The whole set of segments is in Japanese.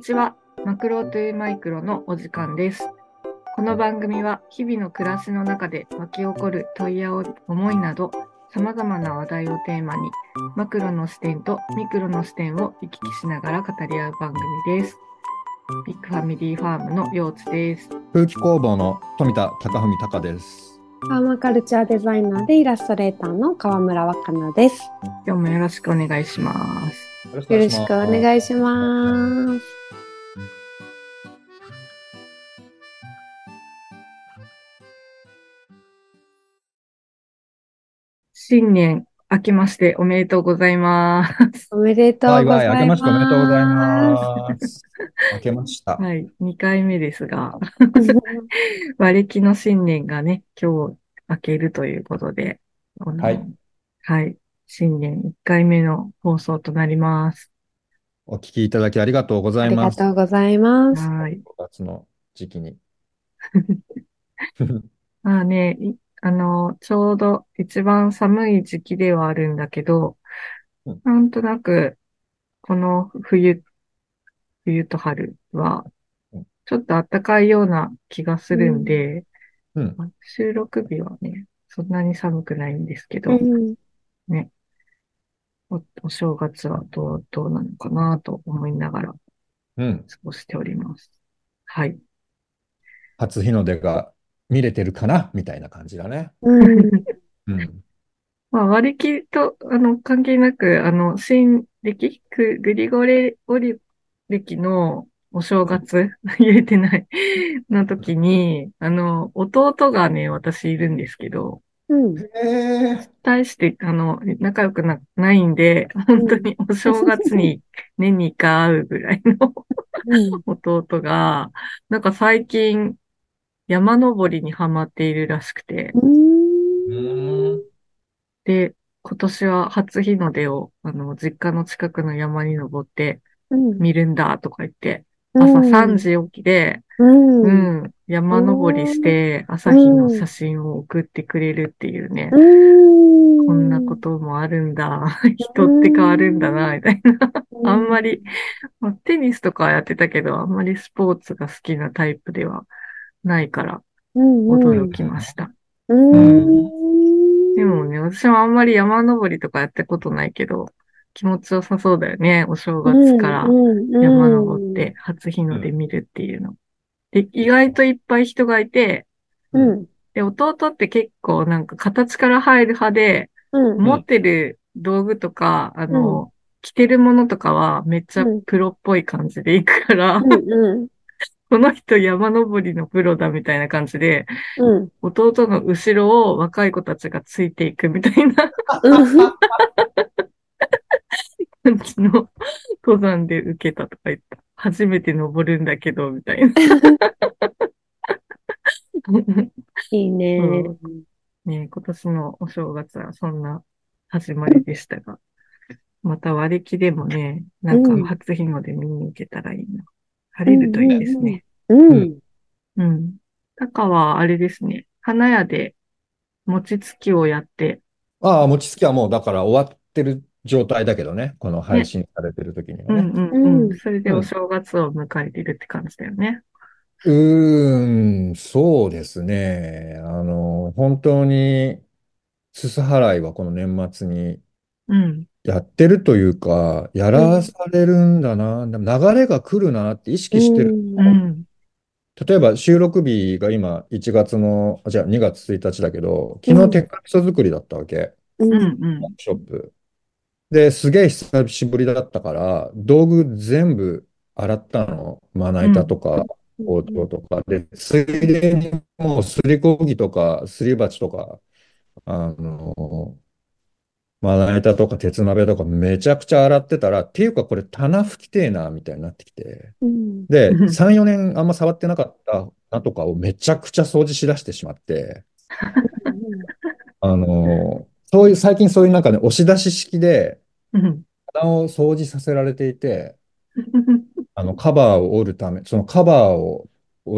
にちは。マクロトゥーマイクロのお時間です。この番組は日々の暮らしの中で湧き起こる問いや思いなど様々な話題をテーマにマクロの視点とミクロの視点を行き来しながら語り合う番組です。ビッグファミリーファームの陽津です。空気工房の富田貴文隆です。パーマカルチャーデザイナーでイラストレーターの川村若菜です。今日もよろしくお願いします。よろしくお願いします。新年明けましておめでとうございます。おめでとうはいはい、ございます。明けましておめでとうございます。明けました。はい、2回目ですが、和暦の新年がね、今日明けるということで、はい。はい。新年1回目の放送となります。お聞きいただきありがとうござありがいます。とうございます。はい。5月の時期に。まあね、いあの、ちょうど一番寒い時期ではあるんだけどうん、なんとなく、この冬、冬と春はうん、ちょっと暖かいような気がするんで、うん。まあ収録日はね、そんなに寒くないんですけうど、ん、お、お正月はどう、どうなのかなと思いながらうん。過ごしております。はい。初日の出が見れてるかな？みたいな感じだね。うん、うん。まあ、割り切りと、あの、関係なく、あの、新暦くグリゴレオリ暦のお正月、言えてない、の時に、あの、弟がね、私いるんですけど、うん、え対して、あの、仲良くな、ないんで、本当にお正月に年に一回会うぐらいの弟が、なんか最近、山登りにハマっているらしくて。で、今年は初日の出を、あの、実家の近くの山に登ってうん、見るんだとか言って、朝3時起きで、うん、ううん、ん、山登りして、朝日の写真を送ってくれるっていうね、うん、こんなこともあるんだ、人って変わるんだな、みたいな。あんまり、まあテニスとかはやってたけど、あんまりスポーツが好きなタイプではないから、うん、驚きました。うん、でもね、私もあんまり山登りとかやったことないけど、気持ちよさそうだよね。お正月から山登って初日の出見るっていうの。で、意外といっぱい人がいて、うん、で、弟って結構なんか形から入る派で、うん、持ってる道具とか、あの、着てるものとかはめっちゃプロっぽい感じで行くから、うん、この人山登りのプロだみたいな感じで、うん、弟の後ろを若い子たちがついていくみたいな 感じの登山で受けたとか言った。初めて登るんだけど、みたいな。いいね。うんね今年のお正月はそんな始まりでしたが、また割り切でもね、なんか初日の出見に行けたらいいな。晴れるといいですね。うん、うん。タカはあれですね、花屋で餅つきをやって、ああ、餅つきはもうだから終わってる状態だけどね。この配信されてる時にはね。うんうんう。うんんそれでお正月を迎えてるって感じだよね。うーん、そうですね。あの、本当に、すす払いはこの年末にうん。やってるというか、やらされるんだな、でも流れが来るなって意識してる。うん。例えば収録日が今1月の、あ、じゃあ2月1日だけど、昨うん日鉄火味噌作りだったわけ、うん、うん。ワークショップ。で、すげえ久しぶりだったから、道具全部洗ったの。まな板とか、包丁とか。で、ついでにもうすりこぎとか、すり鉢とか、あの、まな板とか鉄鍋とかめちゃくちゃ洗ってたら、っていうかこれ棚拭きてえな、みたいになってきて。うん、で、うん3、4年あんま触ってなかったなとかをめちゃくちゃ掃除しだしてしまって、あの、そういう、最近そういうなんかね、押し出し式でうん。棚を掃除させられていて、あの、カバーを折るため、そのカバーをお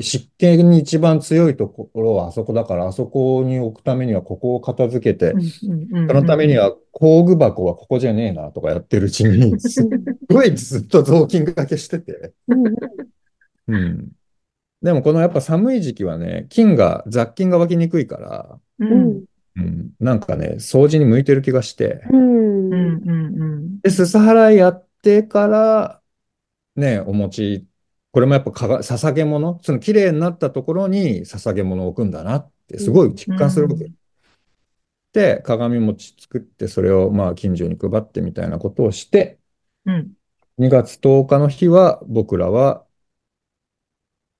湿気に一番強いところはあそこだから、あそこに置くためにはここを片付けて、そのためには工具箱はここじゃねえなとかやってるうちに、すっごいずっと雑巾がけしてて。うん。でもこのやっぱ寒い時期はね、菌が、雑菌が湧きにくいから、うん。うん、なんかね、掃除に向いてる気がして。うん。うんうんで、すす払いやってから、ね、お餅、これもやっぱかが捧げ物、その綺麗になったところに捧げ物を置くんだなって、すごい実感するわけ。うん。で、鏡餅作って、それをまあ近所に配ってみたいなことをして、うん。2月10日の日は僕らは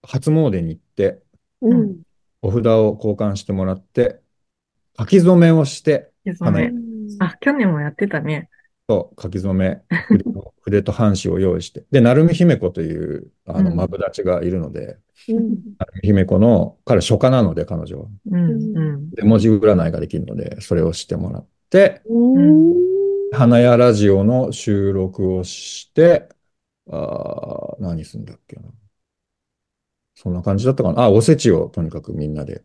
初詣に行って、うん。お札を交換してもらって、書き初めをして、あ、去年もやってたね。そう書き初め、筆と半紙を用意して。で、成海姫子という、あの、うんマブダチがいるので、うん姫子の、彼初夏なので、彼女は。うんうん。で、文字占いができるので、それをしてもらって、うん花屋ラジオの収録をして、あー何すんだっけな。そんな感じだったかな。あ、おせちをとにかくみんなで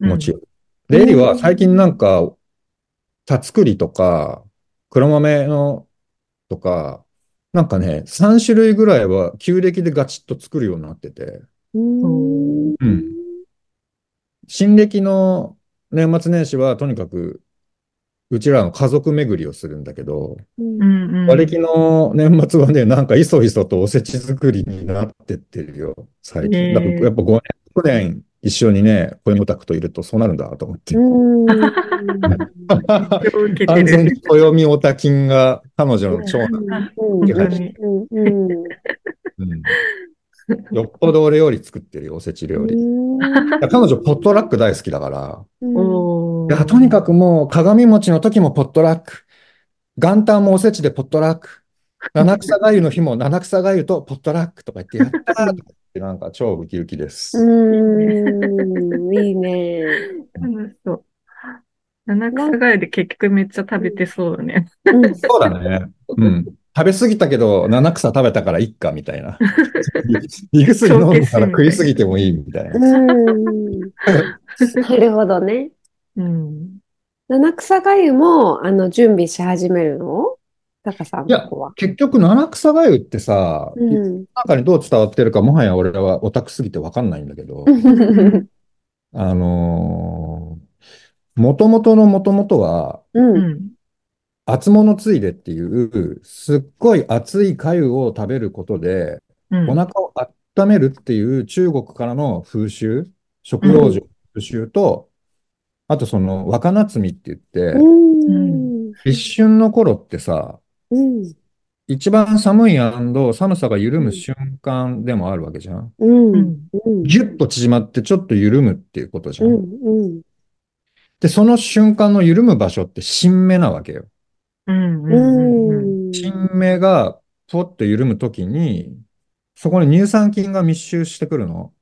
持ち寄る。で、エリは最近なんか、田作りとか、黒豆のとか、なんかね、3種類ぐらいは旧暦でガチッと作るようになってて、うんうん。新暦の年末年始はとにかく、うちらの家族巡りをするんだけど、うんうん。和暦の年末はね、なんかいそいそとおせち作りになってってるよ、最近。からやっぱ5年、6年一緒にね、小芋タクといるとそうなるんだと思って。完全にる。暦オタ菌が彼女の長男。よっぽど俺より作ってるよ、おせち料理。彼女、ポットラック大好きだから。おいや、とにかくもう、鏡餅の時もポットラック。元旦もおせちでポットラック。七草がゆの日も七草がゆとポットラックとか言って、やったーとか言って、なんか超ウキウキです。うんいいね。楽しそう。七草がゆで結局めっちゃ食べてそうだね。うん そうだね。うん。食べ過ぎたけど、七草食べたからいっか、みたいな。胃薬飲んだから食いすぎてもいい、みたいな。うんなるほどね。うん。七草がゆも、あの、準備し始めるの？タカさん。結局、七草がゆってさ、うん。中にどう伝わってるか、もはや俺らはオタクすぎてわかんないんだけど、あのー、もともとのもともとは、う。うんん。厚物ついでっていう、すっごい熱い粥を食べることで、うん。お腹を温めるっていう中国からの風習、食用上の風習と、あとその若菜摘みって言って、うん。立春の頃ってさ、うん。一番寒い寒さが緩む瞬間でもあるわけじゃん。ギュッと縮まってちょっと緩むっていうことじゃ。うんん。うん。で、その瞬間の緩む場所って新芽なわけよ。うん。ううん。ん。新芽がポッと緩むときに、そこに乳酸菌が密集してくるの。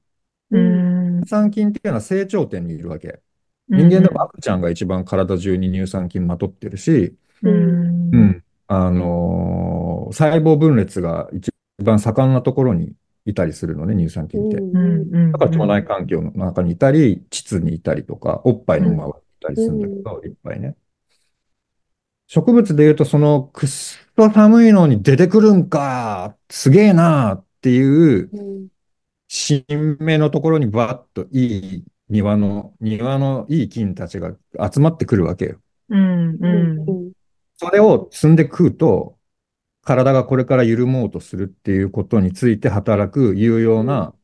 うん。乳酸菌っていうのは成長点にいるわけ。人間でも赤ちゃんが一番体中に乳酸菌まとってるし、うん。うん。あのー細胞分裂が一番盛んなところにいたりするのね、乳酸菌って。うん。うん。だから腸内環境の中にいたり、膣にいたりとか、おっぱいの周りにいたりするんだけど、いっぱいね。植物で言うと、そのくっそ寒いのに出てくるんか、すげえなっていううん。新芽のところにバッといい庭の、庭のいい菌たちが集まってくるわけよ。うん。うん。うん。それを摘んで食うと、体がこれから緩もうとするっていうことについて働く有用な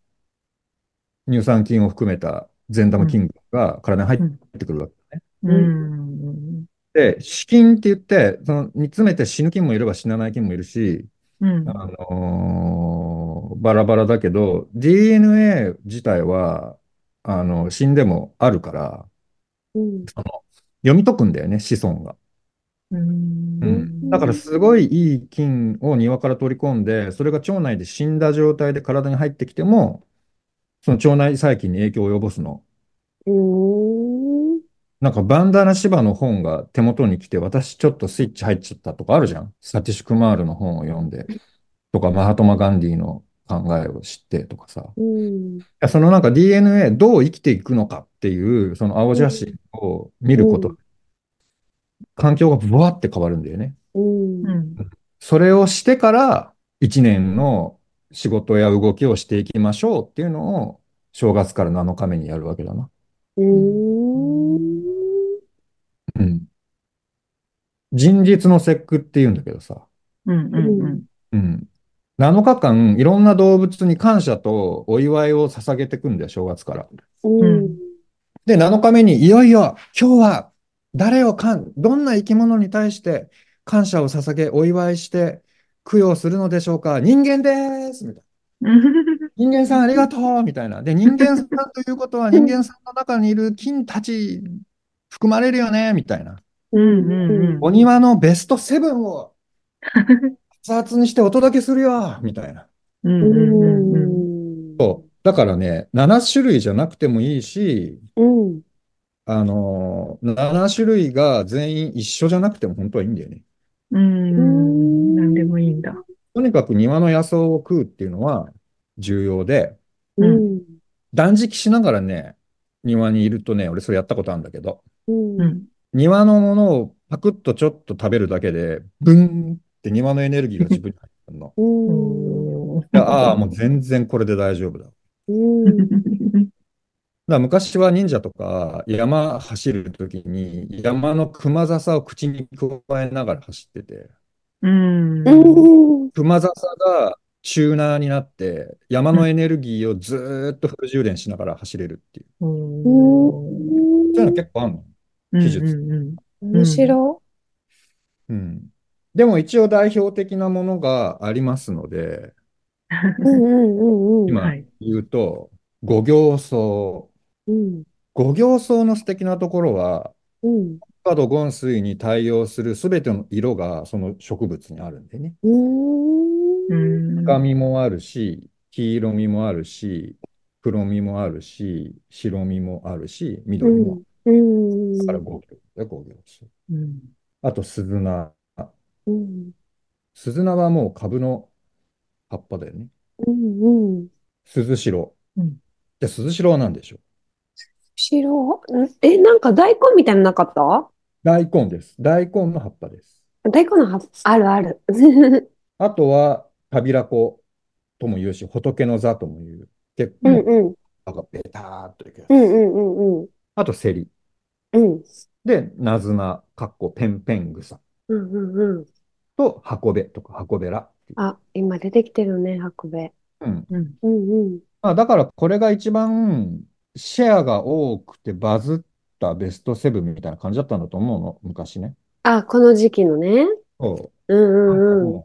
乳酸菌を含めた善玉菌が体に入ってくるわけね。うん。で、死菌って言って、その煮詰めて死ぬ菌もいれば死なない菌もいるし、うん。あのーバラバラだけど、DNA 自体は、あの、死んでもあるから、うん。読み解くんだよね、子孫が。うん。うん。だからすごいいい菌を庭から取り込んで、それが腸内で死んだ状態で体に入ってきても、その腸内細菌に影響を及ぼすの。うん。なんかバンダナシバの本が手元に来て、私ちょっとスイッチ入っちゃったとかあるじゃん。サティシュクマールの本を読んで。とか、マハトマ・ガンディの考えを知ってとかさ。いうん。やそのなんか DNA どう生きていくのかっていう、その青写真を見ること、うん環境がブワって変わるんだよね。うん。うん。それをしてから1年の仕事や動きをしていきましょうっていうのを正月から7日目にやるわけだな。うん。うん。人日の節句っていうんだけどさ。うん。うん。うん。7日間いろんな動物に感謝とお祝いを捧げていくんだよ、正月から。うん。で、7日目にいよいよ今日は誰をかん、どんな生き物に対して感謝を捧げ、お祝いして供養するのでしょうか？人間ですみたいな。人間さんありがとうみたいな。で、人間さんということは人間さんの中にいる菌たち含まれるよねみたいな。うん。うん。お庭のベストセブンを熱々にしてお届けするよみたいな。うん。ううん。ん。そう。だからね、7種類じゃなくてもいいし、うん。あのー、7種類が全員一緒じゃなくても本当はいいんだよね。うん。なんでもいいんだ。とにかく庭の野草を食うっていうのは重要で、うん。断食しながらね、庭にいるとね、俺それやったことあるんだけど。庭のものをパクッとちょっと食べるだけで、ブンって庭のエネルギーが自分に入ってくるの。ああ、もう全然これで大丈夫だ。ら昔は忍者とか山走るときに山の熊笹を口に加えながら走ってて、うん。うん。熊笹がチューナーになって山のエネルギーをずーっとフル充電しながら走れるっていう。おーそういうの結構あるの。技術うんうん面白うん。でも一応代表的なものがありますので、い。うんうんうんうん。今はい言うと、五行草。うん。五行草の素敵なところは、うん。カドゴン水に対応するすべての色がその植物にあるんでね。うん。うん。赤みもあるし、黄色みもあるし、黒みもあるし、白みもあるし、緑もある。うん。だから五行だよ、五行草。うん。あと、鈴菜。うん。鈴菜はもう株の葉っぱだよね。うんうん。鈴代。うんで、鈴代は何でしょう？白ん？え、なんか大根みたいなのなかった？大根です。大根の葉っぱです。大根の葉っぱ、あるある。あとは、タビラコとも言うし、仏の座とも言う。結構、うんうん。なんかベターっといくやつ。うんうんうんうん。あと、セリ。うん。で、ナズナ、かっこペンペングサうんうんうん。と、ハベとかハコベラっていう。あ、今出てきてるね、白米。うん。うん。うんうん。まあ、だから、これが一番シェアが多くてバズったベストセブンみたいな感じだったんだと思うの、昔ね。あ、この時期のね。そう。うんうんうん。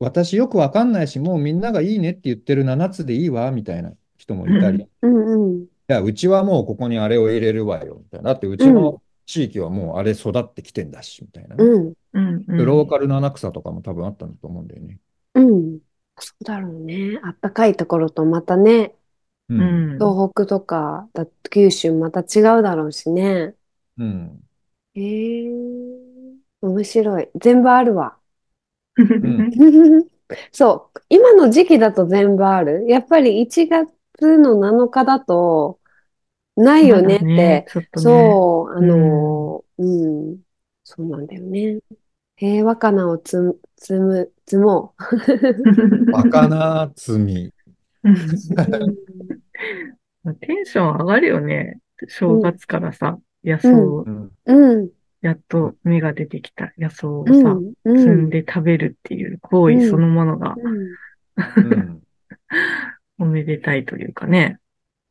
私よくわかんないし、もうみんながいいねって言ってる7つでいいわ、みたいな人もいたり、いうんうん。や、うちはもうここにあれを入れるわよ、みたいな。だってうちの地域はもうあれ育ってきてんだし、みたいなね。うん。うん。うん。ローカル七草とかも多分あったんだと思うんだよね。うん。そうだろうね。あったかいところとまたね、う。うんん。東北とかだ、九州また違うだろうしね。うん。へえ、面白い。全部あるわ。ん そう。今の時期だと全部ある。やっぱり1月の7日だと、ないよねって。ね。そう、あの、うん、そうなんだよね。平和かなをつむ、つむ、積もバカな罪。うんう。テンション上がるよね。正月からさ、野草、うん。うん、やっと芽が出てきた。野草をうん、さ、うん、摘んで食べるっていう行為そのものがうん。おめでたいというかね、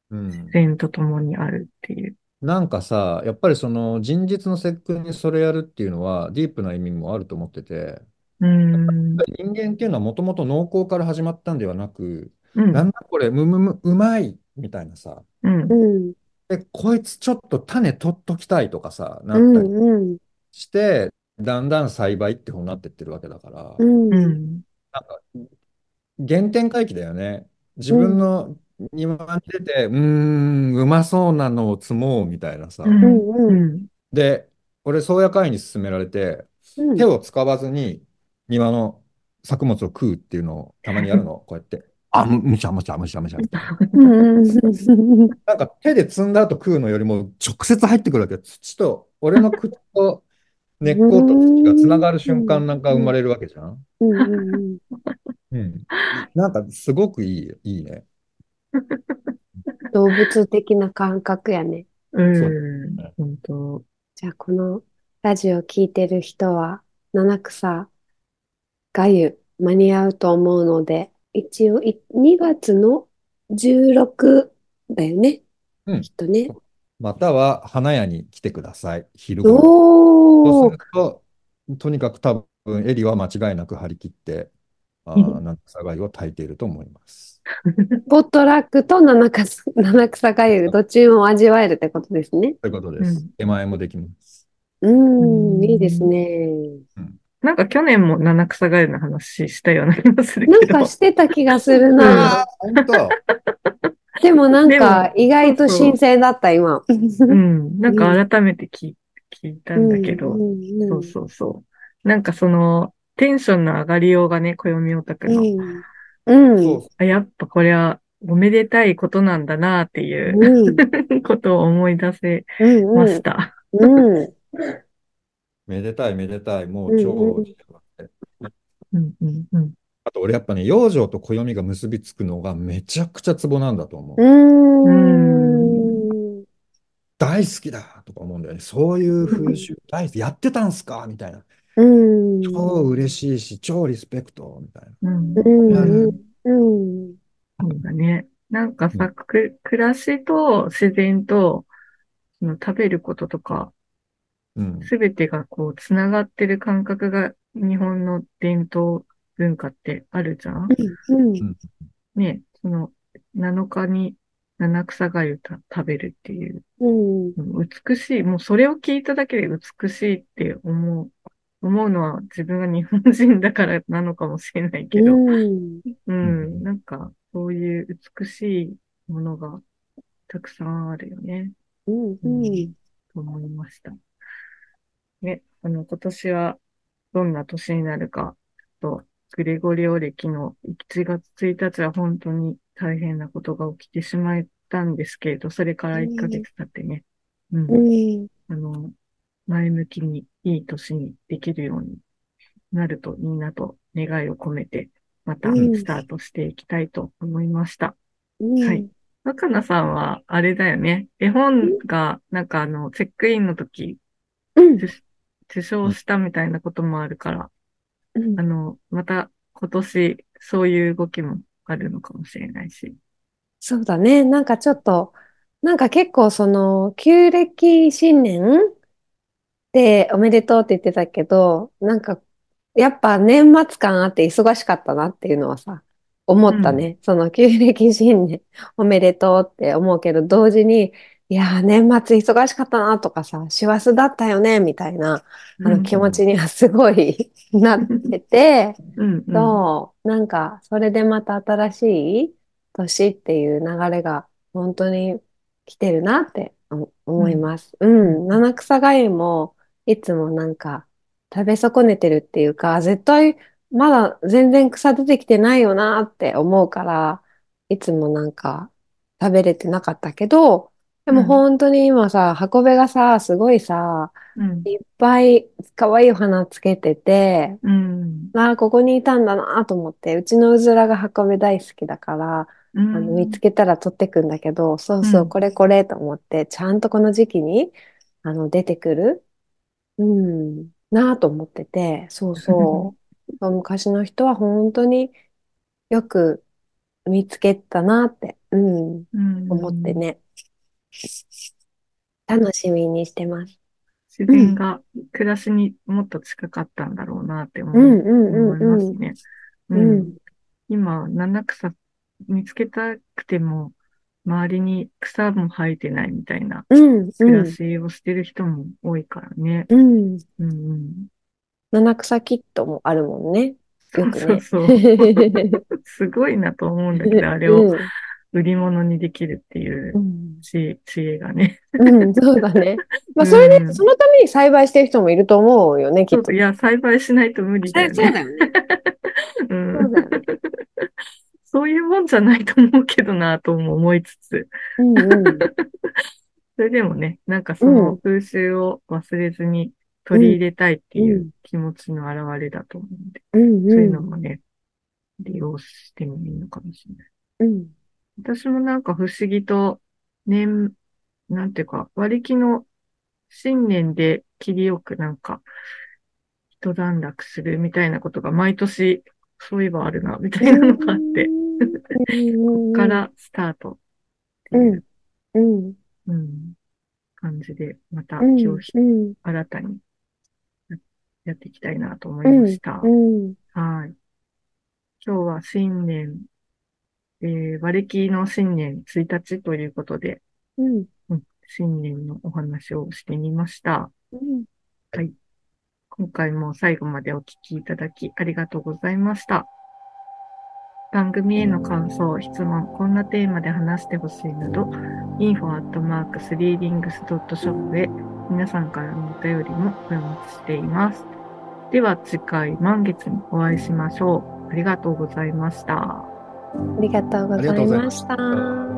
うん。自然とともにあるっていう。なんかさ、やっぱりその人日の節句にそれやるっていうのはディープな意味もあると思ってて、うん。人間っていうのはもともと農耕から始まったんではなく、うん。なんだこれ、むむむ、うまいみたいなさ、うん。うん、で、こいつちょっと種取っときたいとかさ、なうん、ったりうん、して、だんだん栽培って方になってってるわけだから、うん、うん。原点回帰だよね。自分の庭に出て、うーん、うまそうなのを積もうみたいなさ。うん。うんうん。で、俺、宗谷会に勧められて、うん手を使わずに庭の作物を食うっていうのをたまにやるの、こうやって。あ、む、むしゃむしゃむしゃむしゃ。なんか手で積んだ後食うのよりも直接入ってくるわけ。土と、俺の口と 根っこと土がつながる瞬間なんか生まれるわけじゃん。うんうんうん。なんかすごくいい、いいね。動物的な感覚やね。うん。本当。じゃあ、このラジオ聞いてる人は、七草がゆ間に合うと思うので、一応い2月の16だよね。うんきっとね。または花屋に来てください。昼頃。そうすると、とにかく多分エリは間違いなく張り切って、あうんー、なんかさがいを炊いていると思います。ポットラックと七草、七草がゆ、どっちも味わえるってことですね。ということですうん。出前もできます。ううんん、いいですね。なんか去年も七草がゆの話したような気がするけどなんか。してた気がするな。あー、本当。でもなんでかも意外と新鮮だった、今。うん。なんか改めて聞い聞いたんだけど、うんうんうんそうそうそう。なんかその、テンションの上がりようがね、暦オタクの。うん。うん。やっぱこれはおめでたいことなんだなっていううん。ことを思い出せうん。ました。うん。めでたい、めでたい。もううん超うん幸せ。うんうんうん。あと俺やっぱね、養生と暦が結びつくのがめちゃくちゃツボなんだと思う。うーん。大好きだとか思うんだよね。そういう風習大好き。やってたんすかみたいな。うん。超嬉しいし、超リスペクトみたいな。うん。うん。うん。そうだね。なんかさ、く、暮らしと自然と、その食べることとか、うん。すべてがこう、つながってる感覚が日本の伝統文化ってあるじゃん？うん。ね、その、7日に七草がゆた食べるっていう、うん。美しい、もうそれを聞いただけで美しいって思う、思うのは自分が日本人だからなのかもしれないけど、うん。うん、なんか、そういう美しいものがたくさんあるよね、うん。うん。と思いました。ね、あの、今年はどんな年になるか、と、グレゴリオ歴の1月1日は本当に大変なことが起きてしまったんですけれど、それから1ヶ月経ってね、うん、うん。あの、前向きにいい年にできるようになるといいなと願いを込めて、またうんスタートしていきたいと思いました。うん。はい。若菜さんは、あれだよね。絵本が、なんかあの、チェックインの時、うん。受受賞したみたいなこともあるから、うんあの、また今年、そういう動きもあるのかもしれないし。そうだね。なんかちょっと、なんか結構その、旧暦新年でおめでとうって言ってたけど、なんか、やっぱ年末感あって忙しかったなっていうのはさ、思ったね。その旧暦新年おめでとうって思うけど、同時に、いやー、年末忙しかったなとかさ、師走だったよね、みたいな、あの気持ちにはすごい なってて、うん、うん。そう、なんか、それでまた新しい年っていう流れが本当に来てるなって思思います。うん、七草がゆもいつもなんか食べ損ねてるっていうか、絶対まだ全然草出てきてないよなって思うから、いつもなんか食べれてなかったけど、でもうん本当に今さ、箱べがさ、すごいさ、うん。いっぱい可愛いお花つけてて、うん。ああ、ここにいたんだなと思って、うちのうずらが箱べ大好きだから、うあのん。見つけたら取ってくんだけど、そうそうう、んこれこれと思って、ちゃんとこの時期に、あの、出てくる、うん、なあと思ってて、そうそう。昔の人は本当によく見つけたなって、うん、うん思ってね。楽しみにしてます。自然が暮らしにもっと近かったんだろうなって思い。ますね。今、七草見つけたくても、周りに草も生えてないみたいなうん、暮らうん、しをしてる人も多いからね。うん。うんうん。七草キットもあるもんね。よくね。そうそうそう。すごいなと思うんだけど、あれをうん売り物にできるっていううん知知恵がね。うん、そうだね。まあ、それで、うんそのために栽培してる人もいると思うよね、きっと。いや、栽培しないと無理だよね。そうだよね。うんそうだよね。そういうもんじゃないと思うけどなとも思いつつ、うんうん。それでもね、なんかその風習を忘れずに取り入れたいっていううん気持ちの表れだと思うんで、うんそういうのうん。もね、利用してもいいのかもしれない。うん。私もなんか不思議と、年、なんていうか、割り気の新年で切りよくなんか、一段落するみたいなことが毎年、そういえばあるな、みたいなのがあって、こっからスタートっていう、うん。うん感じで、またうん。今日うん。新たにややっていきたいなと思いました。うん。はい。今日は新年、えー、割り切りの新年1日ということで、うん。うん新年のお話をしてみました。うん。今回も最後までお聞きいただきありがとうございました。番組への感想、質問、こんなテーマで話してほしいなど、info.3rings.shop へ皆さんからのお便りもお待ちしています。では次回満月にお会いしましょう。ありがとうございました。ありがとうございました。